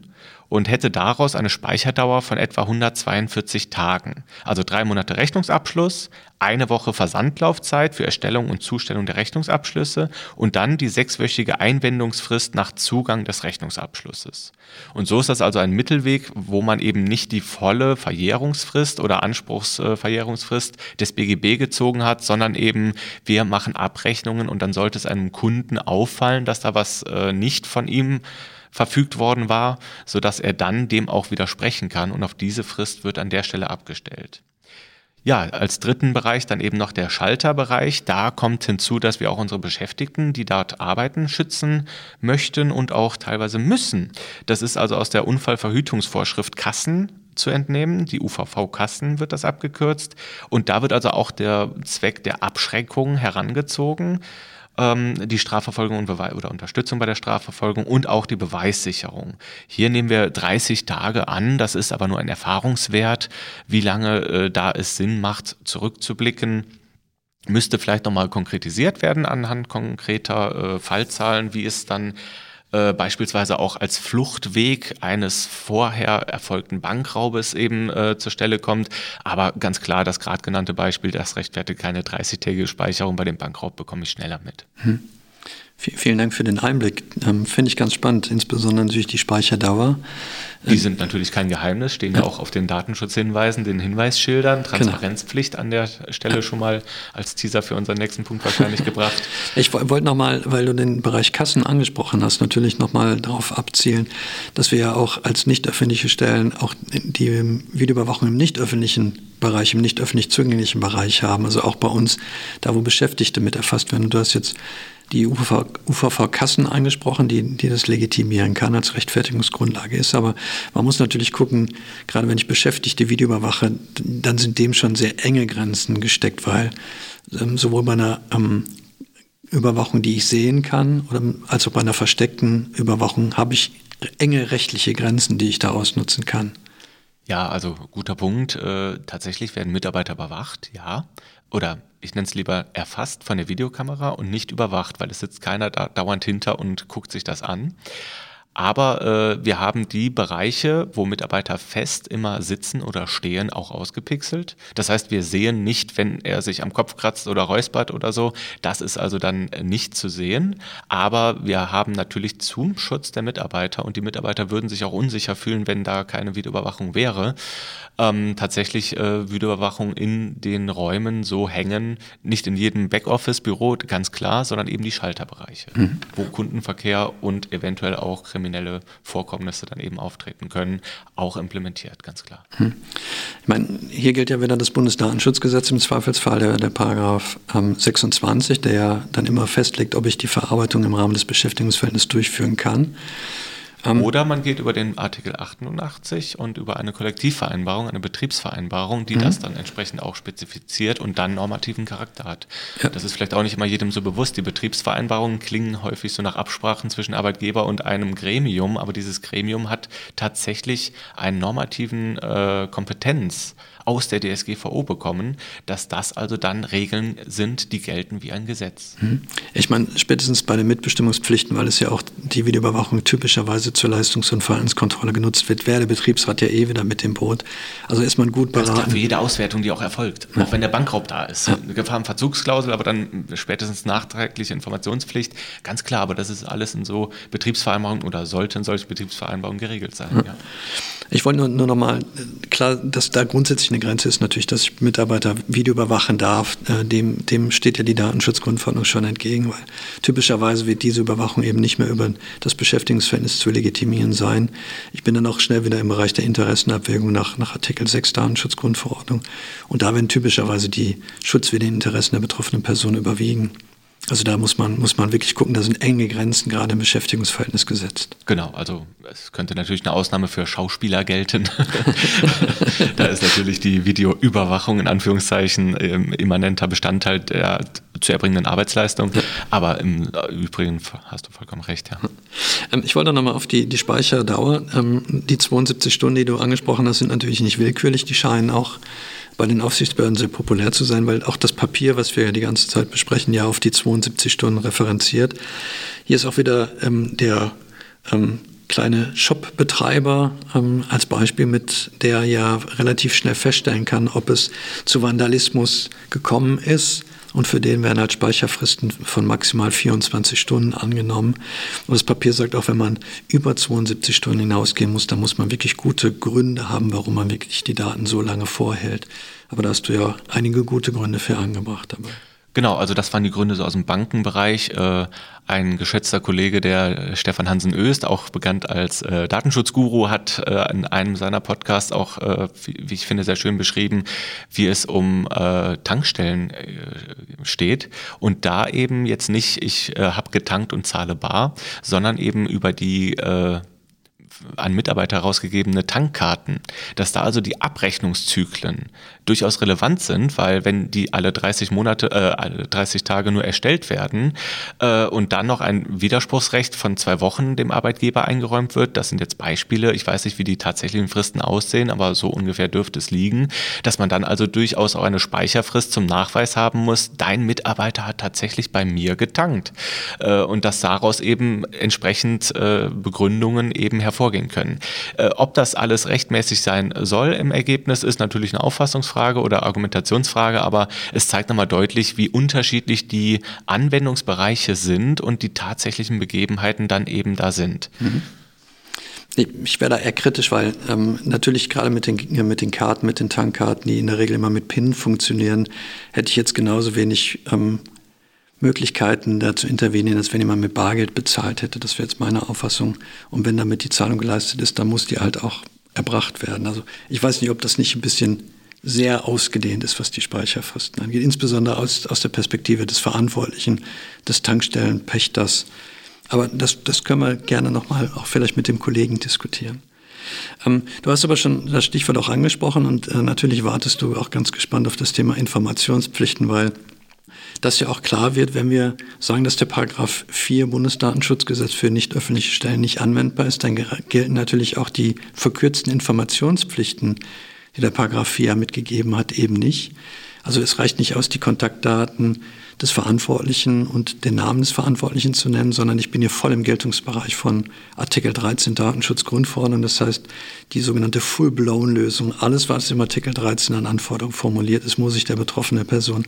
und hätte daraus eine Speicherdauer von etwa 142 Tagen. Also drei Monate Rechnungsabschluss, eine Woche Versandlaufzeit für Erstellung und Zustellung der Rechnungsabschlüsse und dann die sechswöchige Einwendungsfrist nach Zugang des Rechnungsabschlusses. Und so ist das also ein Mittelweg, wo man eben nicht die volle Verjährungsfrist oder Anspruchsverjährungsfrist des BGB gezogen hat, sondern eben wir machen Abrechnungen und dann sollte es einem Kunden auffallen, dass da was äh, nicht von ihm verfügt worden war, sodass er dann dem auch widersprechen kann und auf diese Frist wird an der Stelle abgestellt. Ja, als dritten Bereich dann eben noch der Schalterbereich. Da kommt hinzu, dass wir auch unsere Beschäftigten, die dort arbeiten, schützen möchten und auch teilweise müssen. Das ist also aus der Unfallverhütungsvorschrift Kassen zu entnehmen. Die UVV-Kassen wird das abgekürzt. Und da wird also auch der Zweck der Abschreckung herangezogen ähm, die Strafverfolgung und Bewe oder Unterstützung bei der Strafverfolgung und auch die Beweissicherung. Hier nehmen wir 30 Tage an, das ist aber nur ein Erfahrungswert, wie lange äh, da es Sinn macht, zurückzublicken müsste vielleicht nochmal konkretisiert werden anhand konkreter äh, Fallzahlen, wie es dann äh, beispielsweise auch als Fluchtweg eines vorher erfolgten Bankraubes eben äh, zur Stelle kommt. Aber ganz klar, das gerade genannte Beispiel, das rechtfertigt keine 30-tägige Speicherung. Bei dem Bankraub bekomme ich schneller mit. Hm. Vielen Dank für den Einblick. Ähm, Finde ich ganz spannend, insbesondere natürlich die Speicherdauer. Die sind natürlich kein Geheimnis, stehen ja, ja auch auf den Datenschutzhinweisen, den Hinweisschildern. Genau. Transparenzpflicht genau. an der Stelle schon mal als Teaser für unseren nächsten Punkt wahrscheinlich gebracht. Ich wollte nochmal, weil du den Bereich Kassen angesprochen hast, natürlich nochmal darauf abzielen, dass wir ja auch als nicht öffentliche Stellen auch die Videoüberwachung im nicht öffentlichen Bereich, im nicht öffentlich zugänglichen Bereich haben. Also auch bei uns, da wo Beschäftigte mit erfasst werden. Du hast jetzt die UVV-Kassen angesprochen, die, die das legitimieren kann, als Rechtfertigungsgrundlage ist. Aber man muss natürlich gucken, gerade wenn ich Beschäftigte Video überwache, dann sind dem schon sehr enge Grenzen gesteckt, weil ähm, sowohl bei einer ähm, Überwachung, die ich sehen kann, oder, als auch bei einer versteckten Überwachung habe ich enge rechtliche Grenzen, die ich da ausnutzen kann. Ja, also guter Punkt. Äh, tatsächlich werden Mitarbeiter überwacht, ja. Oder ich nenne es lieber erfasst von der Videokamera und nicht überwacht, weil es sitzt keiner da dauernd hinter und guckt sich das an. Aber äh, wir haben die Bereiche, wo Mitarbeiter fest immer sitzen oder stehen, auch ausgepixelt. Das heißt, wir sehen nicht, wenn er sich am Kopf kratzt oder räuspert oder so. Das ist also dann nicht zu sehen. Aber wir haben natürlich zum Schutz der Mitarbeiter und die Mitarbeiter würden sich auch unsicher fühlen, wenn da keine Videoüberwachung wäre. Ähm, tatsächlich äh, Videoüberwachung in den Räumen so hängen, nicht in jedem Backoffice-Büro, ganz klar, sondern eben die Schalterbereiche, mhm. wo Kundenverkehr und eventuell auch kriminelle kriminelle Vorkommnisse dann eben auftreten können, auch implementiert, ganz klar. Hm. Ich meine, hier gilt ja wieder das Bundesdatenschutzgesetz im Zweifelsfall, der, der Paragraph ähm, 26, der ja dann immer festlegt, ob ich die Verarbeitung im Rahmen des Beschäftigungsverhältnisses durchführen kann. Ähm, Oder man geht über den Artikel 88 und über eine Kollektivvereinbarung, eine Betriebsvereinbarung, die mhm. das dann entsprechend auch spezifiziert und dann normativen Charakter hat. Ja. Das ist vielleicht auch nicht immer jedem so bewusst. Die Betriebsvereinbarungen klingen häufig so nach Absprachen zwischen Arbeitgeber und einem Gremium, aber dieses Gremium hat tatsächlich einen normativen äh, Kompetenz aus der DSGVO bekommen, dass das also dann Regeln sind, die gelten wie ein Gesetz. Mhm. Ich meine, spätestens bei den Mitbestimmungspflichten, weil es ja auch die Videoüberwachung typischerweise zur Leistungs- und Verhaltenskontrolle genutzt wird, wäre der Betriebsrat ja eh wieder mit dem Boot. Also ist man gut beraten. Das ist für jede Auswertung, die auch erfolgt, ja. auch wenn der Bankraub da ist. Ja. Eine Gefahrenverzugsklausel, aber dann spätestens nachträgliche Informationspflicht, ganz klar, aber das ist alles in so Betriebsvereinbarungen oder sollten solche Betriebsvereinbarungen geregelt sein. Ja. Ich wollte nur, nur noch mal klar, dass da grundsätzlich eine Grenze ist natürlich, dass ich Mitarbeiter Video überwachen darf. Äh, dem, dem steht ja die Datenschutzgrundverordnung schon entgegen, weil typischerweise wird diese Überwachung eben nicht mehr über das Beschäftigungsverhältnis zu legitimieren sein. Ich bin dann auch schnell wieder im Bereich der Interessenabwägung nach, nach Artikel 6 Datenschutzgrundverordnung. Und da werden typischerweise die schutzwürdigen Interessen der betroffenen Person überwiegen. Also da muss man, muss man wirklich gucken, da sind enge Grenzen gerade im Beschäftigungsverhältnis gesetzt. Genau, also es könnte natürlich eine Ausnahme für Schauspieler gelten. da ist natürlich die Videoüberwachung in Anführungszeichen ähm, immanenter Bestandteil der zu erbringenden Arbeitsleistung. Aber im Übrigen hast du vollkommen recht, ja. Ähm, ich wollte nochmal auf die, die Speicherdauer. Ähm, die 72 Stunden, die du angesprochen hast, sind natürlich nicht willkürlich. Die scheinen auch bei den Aufsichtsbehörden sehr populär zu sein, weil auch das Papier, was wir ja die ganze Zeit besprechen, ja auf die 72 Stunden referenziert. Hier ist auch wieder ähm, der ähm, kleine Shop-Betreiber ähm, als Beispiel, mit der ja relativ schnell feststellen kann, ob es zu Vandalismus gekommen ist und für den werden halt Speicherfristen von maximal 24 Stunden angenommen. Und das Papier sagt auch, wenn man über 72 Stunden hinausgehen muss, dann muss man wirklich gute Gründe haben, warum man wirklich die Daten so lange vorhält. Aber da hast du ja einige gute Gründe für angebracht dabei. Genau, also das waren die Gründe so aus dem Bankenbereich. Äh, ein geschätzter Kollege, der Stefan Hansen Öst, auch bekannt als äh, Datenschutzguru, hat äh, in einem seiner Podcasts auch, äh, wie, ich finde, sehr schön beschrieben, wie es um äh, Tankstellen äh, steht. Und da eben jetzt nicht, ich äh, habe getankt und zahle bar, sondern eben über die äh, an Mitarbeiter herausgegebene Tankkarten, dass da also die Abrechnungszyklen durchaus relevant sind, weil wenn die alle 30 Monate, äh, alle 30 Tage nur erstellt werden äh, und dann noch ein Widerspruchsrecht von zwei Wochen dem Arbeitgeber eingeräumt wird, das sind jetzt Beispiele, ich weiß nicht, wie die tatsächlichen Fristen aussehen, aber so ungefähr dürfte es liegen, dass man dann also durchaus auch eine Speicherfrist zum Nachweis haben muss, dein Mitarbeiter hat tatsächlich bei mir getankt. Äh, und dass daraus eben entsprechend äh, Begründungen eben hervorgehen können. Äh, ob das alles rechtmäßig sein soll im Ergebnis, ist natürlich eine Auffassungsfrage oder Argumentationsfrage, aber es zeigt nochmal deutlich, wie unterschiedlich die Anwendungsbereiche sind und die tatsächlichen Begebenheiten dann eben da sind. Mhm. Ich wäre da eher kritisch, weil ähm, natürlich gerade mit den, mit den Karten, mit den Tankkarten, die in der Regel immer mit PIN funktionieren, hätte ich jetzt genauso wenig ähm, Möglichkeiten, da zu intervenieren, als wenn jemand mit Bargeld bezahlt hätte. Das wäre jetzt meine Auffassung. Und wenn damit die Zahlung geleistet ist, dann muss die halt auch erbracht werden. Also ich weiß nicht, ob das nicht ein bisschen sehr ausgedehnt ist, was die Speicherfristen angeht, insbesondere aus, aus der Perspektive des Verantwortlichen, des Tankstellenpächters. Aber das, das können wir gerne nochmal auch vielleicht mit dem Kollegen diskutieren. Ähm, du hast aber schon das Stichwort auch angesprochen und äh, natürlich wartest du auch ganz gespannt auf das Thema Informationspflichten, weil das ja auch klar wird, wenn wir sagen, dass der Paragraph 4 Bundesdatenschutzgesetz für nicht öffentliche Stellen nicht anwendbar ist, dann gelten natürlich auch die verkürzten Informationspflichten die der Paragraph 4 mitgegeben hat, eben nicht. Also es reicht nicht aus, die Kontaktdaten des Verantwortlichen und den Namen des Verantwortlichen zu nennen, sondern ich bin hier voll im Geltungsbereich von Artikel 13 Datenschutzgrundverordnung. Das heißt, die sogenannte Full-Blown-Lösung, alles, was im Artikel 13 an Anforderungen formuliert ist, muss sich der betroffene Person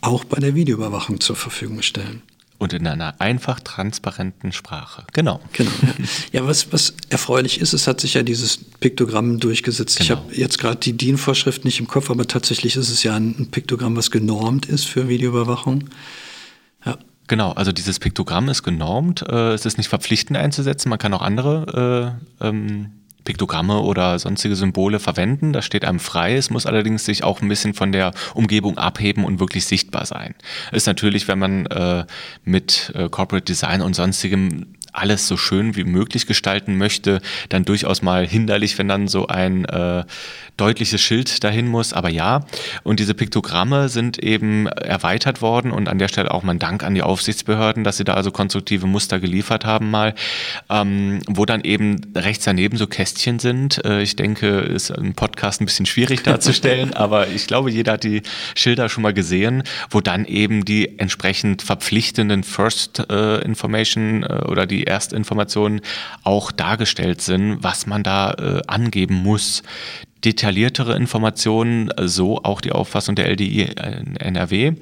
auch bei der Videoüberwachung zur Verfügung stellen. Und in einer einfach transparenten Sprache. Genau. Genau. Ja, was, was erfreulich ist, es hat sich ja dieses Piktogramm durchgesetzt. Genau. Ich habe jetzt gerade die DIN-Vorschrift nicht im Kopf, aber tatsächlich ist es ja ein Piktogramm, was genormt ist für Videoüberwachung. Ja. Genau, also dieses Piktogramm ist genormt. Äh, es ist nicht verpflichtend einzusetzen. Man kann auch andere äh, ähm, Piktogramme oder sonstige Symbole verwenden. Das steht einem frei. Es muss allerdings sich auch ein bisschen von der Umgebung abheben und wirklich sichtbar sein. Ist natürlich, wenn man äh, mit äh, Corporate Design und sonstigem alles so schön wie möglich gestalten möchte, dann durchaus mal hinderlich, wenn dann so ein äh, deutliches Schild dahin muss. Aber ja, und diese Piktogramme sind eben erweitert worden und an der Stelle auch mein Dank an die Aufsichtsbehörden, dass sie da also konstruktive Muster geliefert haben mal, ähm, wo dann eben rechts daneben so Kästchen sind. Äh, ich denke, ist im Podcast ein bisschen schwierig darzustellen, aber ich glaube, jeder hat die Schilder schon mal gesehen, wo dann eben die entsprechend verpflichtenden First äh, Information äh, oder die Erstinformationen auch dargestellt sind, was man da äh, angeben muss detailliertere Informationen, so auch die Auffassung der LDI NRW,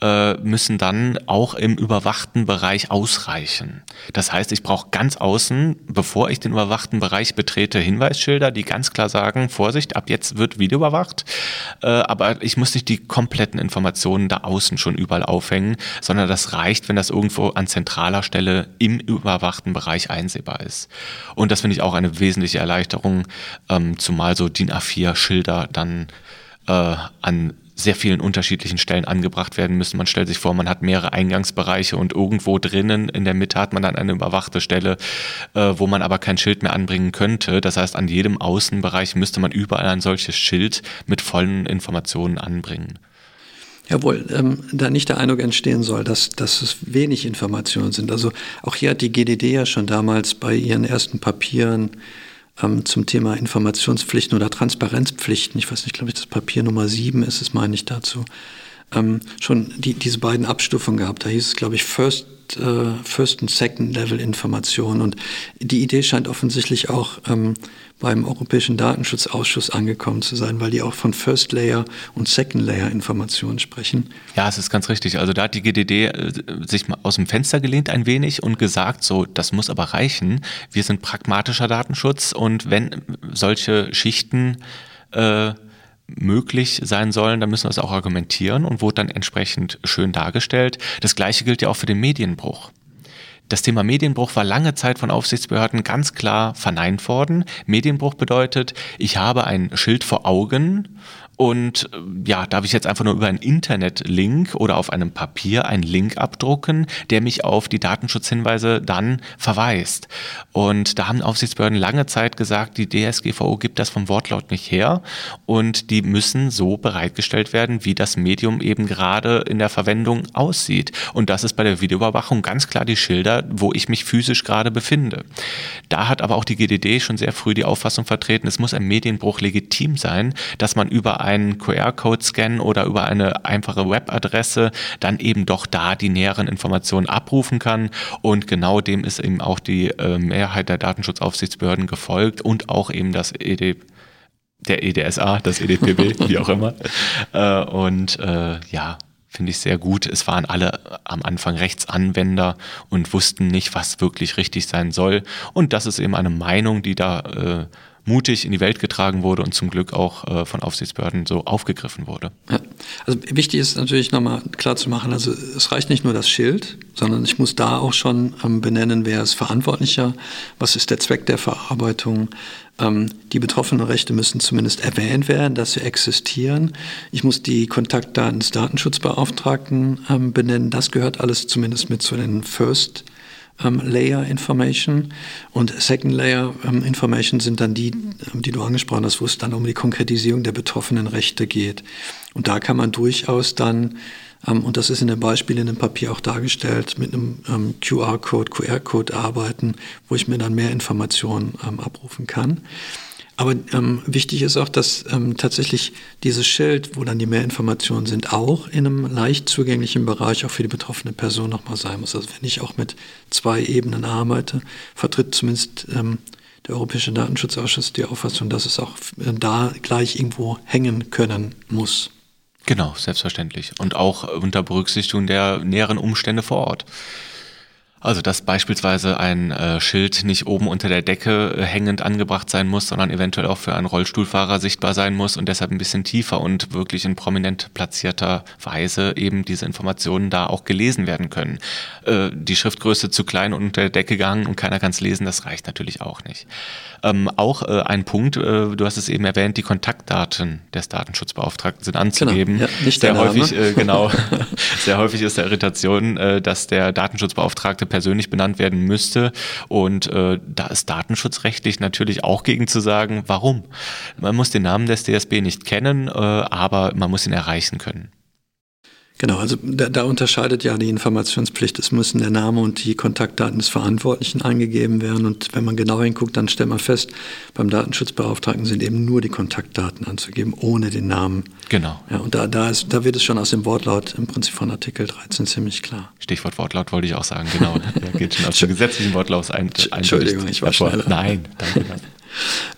äh, müssen dann auch im überwachten Bereich ausreichen. Das heißt, ich brauche ganz außen, bevor ich den überwachten Bereich betrete, Hinweisschilder, die ganz klar sagen, Vorsicht, ab jetzt wird Video überwacht, äh, aber ich muss nicht die kompletten Informationen da außen schon überall aufhängen, sondern das reicht, wenn das irgendwo an zentraler Stelle im überwachten Bereich einsehbar ist. Und das finde ich auch eine wesentliche Erleichterung, ähm, zumal so DIN A4-Schilder dann äh, an sehr vielen unterschiedlichen Stellen angebracht werden müssen. Man stellt sich vor, man hat mehrere Eingangsbereiche und irgendwo drinnen in der Mitte hat man dann eine überwachte Stelle, äh, wo man aber kein Schild mehr anbringen könnte. Das heißt, an jedem Außenbereich müsste man überall ein solches Schild mit vollen Informationen anbringen. Jawohl, ähm, da nicht der Eindruck entstehen soll, dass, dass es wenig Informationen sind. Also auch hier hat die GDD ja schon damals bei ihren ersten Papieren ähm, zum Thema Informationspflichten oder Transparenzpflichten, ich weiß nicht, glaube ich, das Papier Nummer sieben ist es, meine ich dazu, ähm, schon die, diese beiden Abstufungen gehabt. Da hieß es, glaube ich, First, äh, First und Second Level Information. Und die Idee scheint offensichtlich auch ähm, beim Europäischen Datenschutzausschuss angekommen zu sein, weil die auch von First Layer und Second Layer Informationen sprechen. Ja, es ist ganz richtig. Also da hat die GDD äh, sich mal aus dem Fenster gelehnt ein wenig und gesagt, so, das muss aber reichen. Wir sind pragmatischer Datenschutz und wenn solche Schichten äh, möglich sein sollen, dann müssen wir es auch argumentieren und wurde dann entsprechend schön dargestellt. Das gleiche gilt ja auch für den Medienbruch. Das Thema Medienbruch war lange Zeit von Aufsichtsbehörden ganz klar verneint worden. Medienbruch bedeutet, ich habe ein Schild vor Augen und äh, ja, darf ich jetzt einfach nur über einen Internet-Link oder auf einem Papier einen Link abdrucken, der mich auf die Datenschutzhinweise dann verweist. Und da haben Aufsichtsbehörden lange Zeit gesagt, die DSGVO gibt das vom Wortlaut nicht her und die müssen so bereitgestellt werden, wie das Medium eben gerade in der Verwendung aussieht. Und das ist bei der Videoüberwachung ganz klar die Schilder, wo ich mich physisch gerade befinde. Da hat aber auch die GDD schon sehr früh die Auffassung vertreten, es muss ein Medienbruch legitim sein, dass man über einen QR-Code scannen oder über eine einfache Webadresse dann eben doch da die näheren Informationen abrufen kann. Und genau dem ist eben auch die äh, Mehrheit der Datenschutzaufsichtsbehörden gefolgt und auch eben das ED der EDSA, das EDPB, wie auch immer. Äh, und äh, ja, finde ich sehr gut. Es waren alle am Anfang Rechtsanwender und wussten nicht, was wirklich richtig sein soll. Und das ist eben eine Meinung, die da äh, mutig in die Welt getragen wurde und zum Glück auch äh, von Aufsichtsbehörden so aufgegriffen wurde. Ja. Also wichtig ist natürlich nochmal klar zu machen, also es reicht nicht nur das Schild, sondern ich muss da auch schon ähm, benennen, wer ist verantwortlicher, was ist der Zweck der Verarbeitung. Ähm, die betroffenen Rechte müssen zumindest erwähnt werden, dass sie existieren. Ich muss die Kontaktdaten des Datenschutzbeauftragten ähm, benennen. Das gehört alles zumindest mit zu den First ähm, Layer Information und Second Layer ähm, Information sind dann die, ähm, die du angesprochen hast, wo es dann um die Konkretisierung der betroffenen Rechte geht. Und da kann man durchaus dann ähm, und das ist in dem Beispiel in dem Papier auch dargestellt, mit einem ähm, QR-Code, QR-Code arbeiten, wo ich mir dann mehr Informationen ähm, abrufen kann. Aber ähm, wichtig ist auch, dass ähm, tatsächlich dieses Schild, wo dann die Mehrinformationen sind, auch in einem leicht zugänglichen Bereich auch für die betroffene Person nochmal sein muss. Also wenn ich auch mit zwei Ebenen arbeite, vertritt zumindest ähm, der Europäische Datenschutzausschuss die Auffassung, dass es auch äh, da gleich irgendwo hängen können muss. Genau, selbstverständlich. Und auch unter Berücksichtigung der näheren Umstände vor Ort. Also dass beispielsweise ein äh, Schild nicht oben unter der Decke äh, hängend angebracht sein muss, sondern eventuell auch für einen Rollstuhlfahrer sichtbar sein muss und deshalb ein bisschen tiefer und wirklich in prominent platzierter Weise eben diese Informationen da auch gelesen werden können. Äh, die Schriftgröße zu klein und unter der Decke gehangen und keiner kann es lesen, das reicht natürlich auch nicht. Ähm, auch äh, ein Punkt, äh, du hast es eben erwähnt, die Kontaktdaten des Datenschutzbeauftragten sind anzugeben. Genau, ja, nicht sehr häufig, äh, genau, sehr häufig ist der Irritation, dass der Datenschutzbeauftragte persönlich benannt werden müsste. Und äh, da ist datenschutzrechtlich natürlich auch gegen zu sagen, warum? Man muss den Namen des DSB nicht kennen, äh, aber man muss ihn erreichen können. Genau, also da, da, unterscheidet ja die Informationspflicht. Es müssen der Name und die Kontaktdaten des Verantwortlichen eingegeben werden. Und wenn man genau hinguckt, dann stellt man fest, beim Datenschutzbeauftragten sind eben nur die Kontaktdaten anzugeben, ohne den Namen. Genau. Ja, und da, da, ist, da wird es schon aus dem Wortlaut im Prinzip von Artikel 13 ziemlich klar. Stichwort Wortlaut wollte ich auch sagen, genau. Da geht schon aus dem gesetzlichen Wortlaut ein. Entschuldigung, ich war schneller. Nein, danke.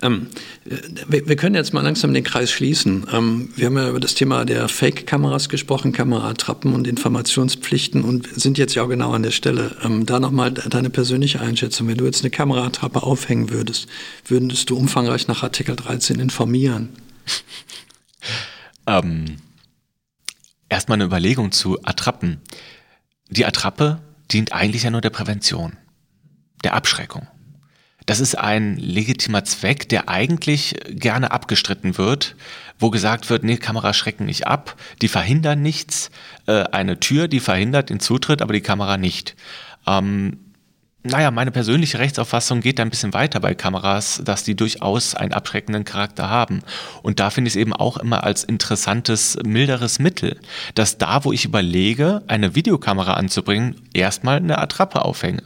Ähm, wir, wir, können jetzt mal langsam den Kreis schließen. Ähm, wir haben ja über das Thema der Fake-Kameras gesprochen, Kameratrappen und Informationspflichten und sind jetzt ja auch genau an der Stelle. Ähm, da nochmal deine persönliche Einschätzung. Wenn du jetzt eine Kameratrappe aufhängen würdest, würdest du umfangreich nach Artikel 13 informieren? Ähm, Erstmal eine Überlegung zu Attrappen. Die Attrappe dient eigentlich ja nur der Prävention, der Abschreckung. Das ist ein legitimer Zweck, der eigentlich gerne abgestritten wird, wo gesagt wird, nee, Kamera schrecken nicht ab, die verhindern nichts. Äh, eine Tür, die verhindert den Zutritt, aber die Kamera nicht. Ähm, naja, meine persönliche Rechtsauffassung geht da ein bisschen weiter bei Kameras, dass die durchaus einen abschreckenden Charakter haben. Und da finde ich es eben auch immer als interessantes, milderes Mittel, dass da, wo ich überlege, eine Videokamera anzubringen, erstmal eine Attrappe aufhänge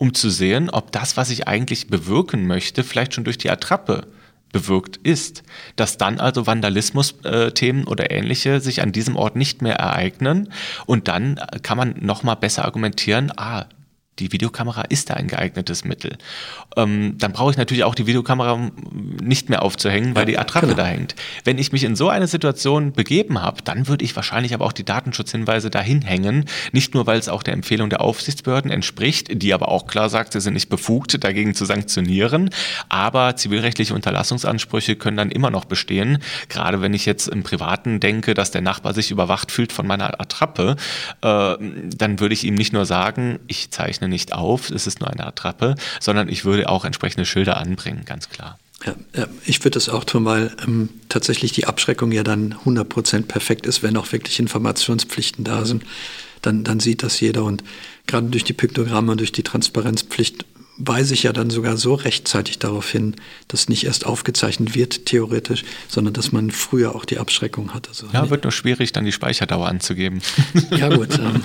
um zu sehen, ob das, was ich eigentlich bewirken möchte, vielleicht schon durch die Attrappe bewirkt ist, dass dann also Vandalismus-Themen oder ähnliche sich an diesem Ort nicht mehr ereignen. Und dann kann man nochmal besser argumentieren, ah, die Videokamera ist da ein geeignetes Mittel. Ähm, dann brauche ich natürlich auch die Videokamera nicht mehr aufzuhängen, weil ja, die Attrappe genau. da hängt. Wenn ich mich in so eine Situation begeben habe, dann würde ich wahrscheinlich aber auch die Datenschutzhinweise dahin hängen. Nicht nur, weil es auch der Empfehlung der Aufsichtsbehörden entspricht, die aber auch klar sagt, sie sind nicht befugt, dagegen zu sanktionieren. Aber zivilrechtliche Unterlassungsansprüche können dann immer noch bestehen. Gerade wenn ich jetzt im Privaten denke, dass der Nachbar sich überwacht fühlt von meiner Attrappe, äh, dann würde ich ihm nicht nur sagen, ich zeichne nicht auf, es ist nur eine Attrappe, sondern ich würde auch entsprechende Schilder anbringen, ganz klar. Ja, ich würde das auch tun, weil ähm, tatsächlich die Abschreckung ja dann 100% perfekt ist, wenn auch wirklich Informationspflichten da sind. Dann, dann sieht das jeder und gerade durch die Piktogramme und durch die Transparenzpflicht weise ich ja dann sogar so rechtzeitig darauf hin, dass nicht erst aufgezeichnet wird, theoretisch, sondern dass man früher auch die Abschreckung hat. Also ja, wird nur schwierig, dann die Speicherdauer anzugeben. Ja gut, ähm,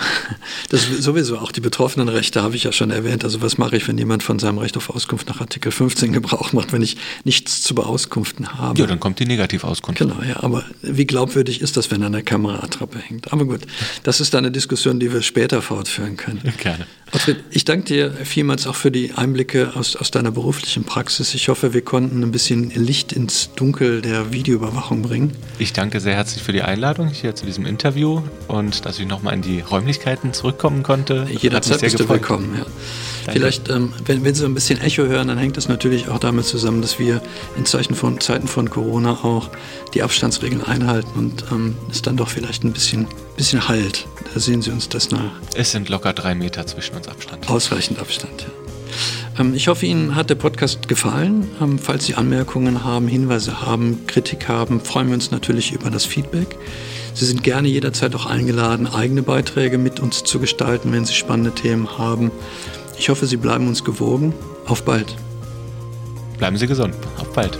das sowieso auch die betroffenen Rechte habe ich ja schon erwähnt. Also was mache ich, wenn jemand von seinem Recht auf Auskunft nach Artikel 15 Gebrauch macht, wenn ich nichts zu beauskunften habe? Ja, dann kommt die Negativauskunft. Genau, ja, aber wie glaubwürdig ist das, wenn an der Kameraattrappe hängt? Aber gut, das ist dann eine Diskussion, die wir später fortführen können. Gerne. Ottfried, ich danke dir vielmals auch für die Einblicke aus, aus deiner beruflichen Praxis. Ich hoffe, wir konnten ein bisschen Licht ins Dunkel der Videoüberwachung bringen. Ich danke sehr herzlich für die Einladung hier zu diesem Interview und dass ich nochmal in die Räumlichkeiten zurückkommen konnte. Jederzeit bist du willkommen. Ja. Vielleicht, ähm, wenn, wenn Sie ein bisschen Echo hören, dann hängt das natürlich auch damit zusammen, dass wir in Zeichen von, Zeiten von Corona auch die Abstandsregeln einhalten und ähm, es dann doch vielleicht ein bisschen, bisschen halt. Da sehen Sie uns das nach. Es sind locker drei Meter zwischen uns Abstand. Ausreichend Abstand, ja. Ähm, ich hoffe, Ihnen hat der Podcast gefallen. Ähm, falls Sie Anmerkungen haben, Hinweise haben, Kritik haben, freuen wir uns natürlich über das Feedback. Sie sind gerne jederzeit auch eingeladen, eigene Beiträge mit uns zu gestalten, wenn Sie spannende Themen haben. Ich hoffe, Sie bleiben uns gewogen. Auf bald. Bleiben Sie gesund. Auf bald.